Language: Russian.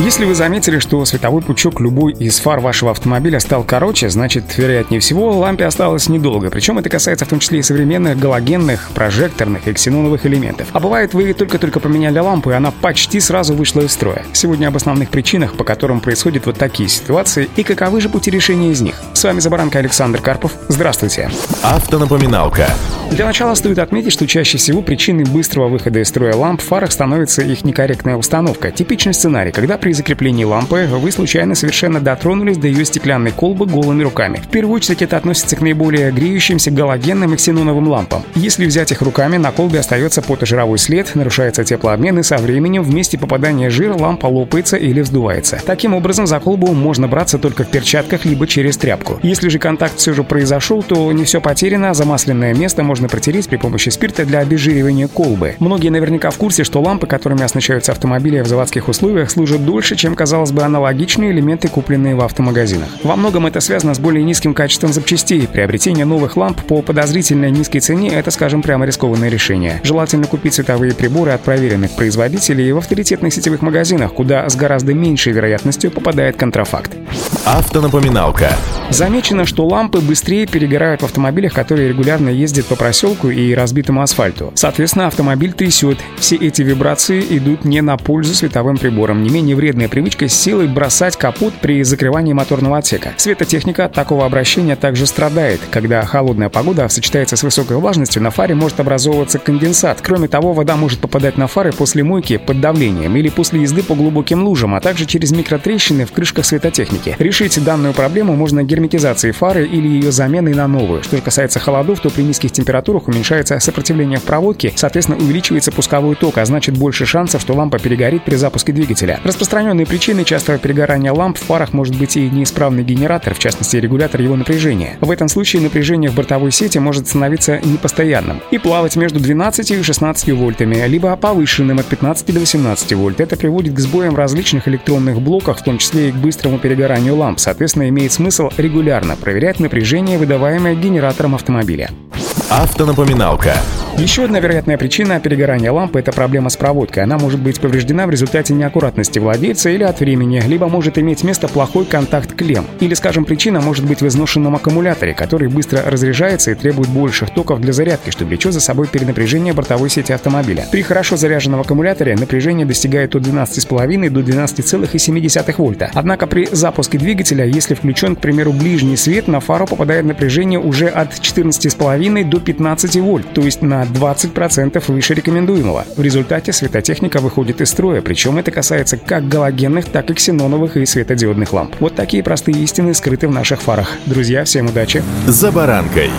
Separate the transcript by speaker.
Speaker 1: Если вы заметили, что световой пучок любой из фар вашего автомобиля стал короче, значит, вероятнее всего, лампе осталось недолго. Причем это касается в том числе и современных галогенных, прожекторных и ксеноновых элементов. А бывает, вы только-только поменяли лампу, и она почти сразу вышла из строя. Сегодня об основных причинах, по которым происходят вот такие ситуации, и каковы же пути решения из них. С вами Забаранка Александр Карпов. Здравствуйте.
Speaker 2: Автонапоминалка.
Speaker 1: Для начала стоит отметить, что чаще всего причиной быстрого выхода из строя ламп в фарах становится их некорректная установка. Типичный сценарий, когда при закреплении лампы вы случайно совершенно дотронулись до ее стеклянной колбы голыми руками. В первую очередь это относится к наиболее греющимся галогенным и ксеноновым лампам. Если взять их руками, на колбе остается потожировой след, нарушается теплообмен и со временем в месте попадания жира лампа лопается или вздувается. Таким образом, за колбу можно браться только в перчатках либо через тряпку. Если же контакт все же произошел, то не все потеряно, замасленное место можно протереть при помощи спирта для обезжиривания колбы. Многие наверняка в курсе, что лампы, которыми оснащаются автомобили в заводских условиях, служат дольше, чем, казалось бы, аналогичные элементы, купленные в автомагазинах. Во многом это связано с более низким качеством запчастей. Приобретение новых ламп по подозрительно низкой цене – это, скажем, прямо рискованное решение. Желательно купить световые приборы от проверенных производителей в авторитетных сетевых магазинах, куда с гораздо меньшей вероятностью попадает контрафакт.
Speaker 2: Автонапоминалка.
Speaker 1: Замечено, что лампы быстрее перегорают в автомобилях, которые регулярно ездят по проселку и разбитому асфальту. Соответственно, автомобиль трясет. Все эти вибрации идут не на пользу световым приборам. Не менее вредная привычка с силой бросать капот при закрывании моторного отсека. Светотехника от такого обращения также страдает. Когда холодная погода сочетается с высокой влажностью, на фаре может образовываться конденсат. Кроме того, вода может попадать на фары после мойки под давлением или после езды по глубоким лужам, а также через микротрещины в крышках светотехники. Решить данную проблему можно герметизацией фары или ее заменой на новую. Что касается холодов, то при низких температурах уменьшается сопротивление в проводке, соответственно увеличивается пусковой ток, а значит больше шансов, что лампа перегорит при запуске двигателя. Распространенные причиной частого перегорания ламп в фарах может быть и неисправный генератор, в частности регулятор его напряжения. В этом случае напряжение в бортовой сети может становиться непостоянным и плавать между 12 и 16 вольтами, либо повышенным от 15 до 18 вольт. Это приводит к сбоям различных электронных блоках, в том числе и к быстрому перегоранию ламп. Соответственно, имеет смысл регулярно проверять напряжение, выдаваемое генератором автомобиля.
Speaker 2: Автонапоминалка.
Speaker 1: Еще одна вероятная причина перегорания лампы – это проблема с проводкой. Она может быть повреждена в результате неаккуратности владельца или от времени, либо может иметь место плохой контакт клем. Или, скажем, причина может быть в изношенном аккумуляторе, который быстро разряжается и требует больших токов для зарядки, что влечет за собой перенапряжение бортовой сети автомобиля. При хорошо заряженном аккумуляторе напряжение достигает от 12,5 до 12,7 вольта. Однако при запуске двигателя, если включен, к примеру, ближний свет, на фару попадает напряжение уже от 14,5 до 15 вольт, то есть на 20% выше рекомендуемого. В результате светотехника выходит из строя, причем это касается как галогенных, так и ксеноновых и светодиодных ламп. Вот такие простые истины скрыты в наших фарах. Друзья, всем удачи!
Speaker 2: «За баранкой».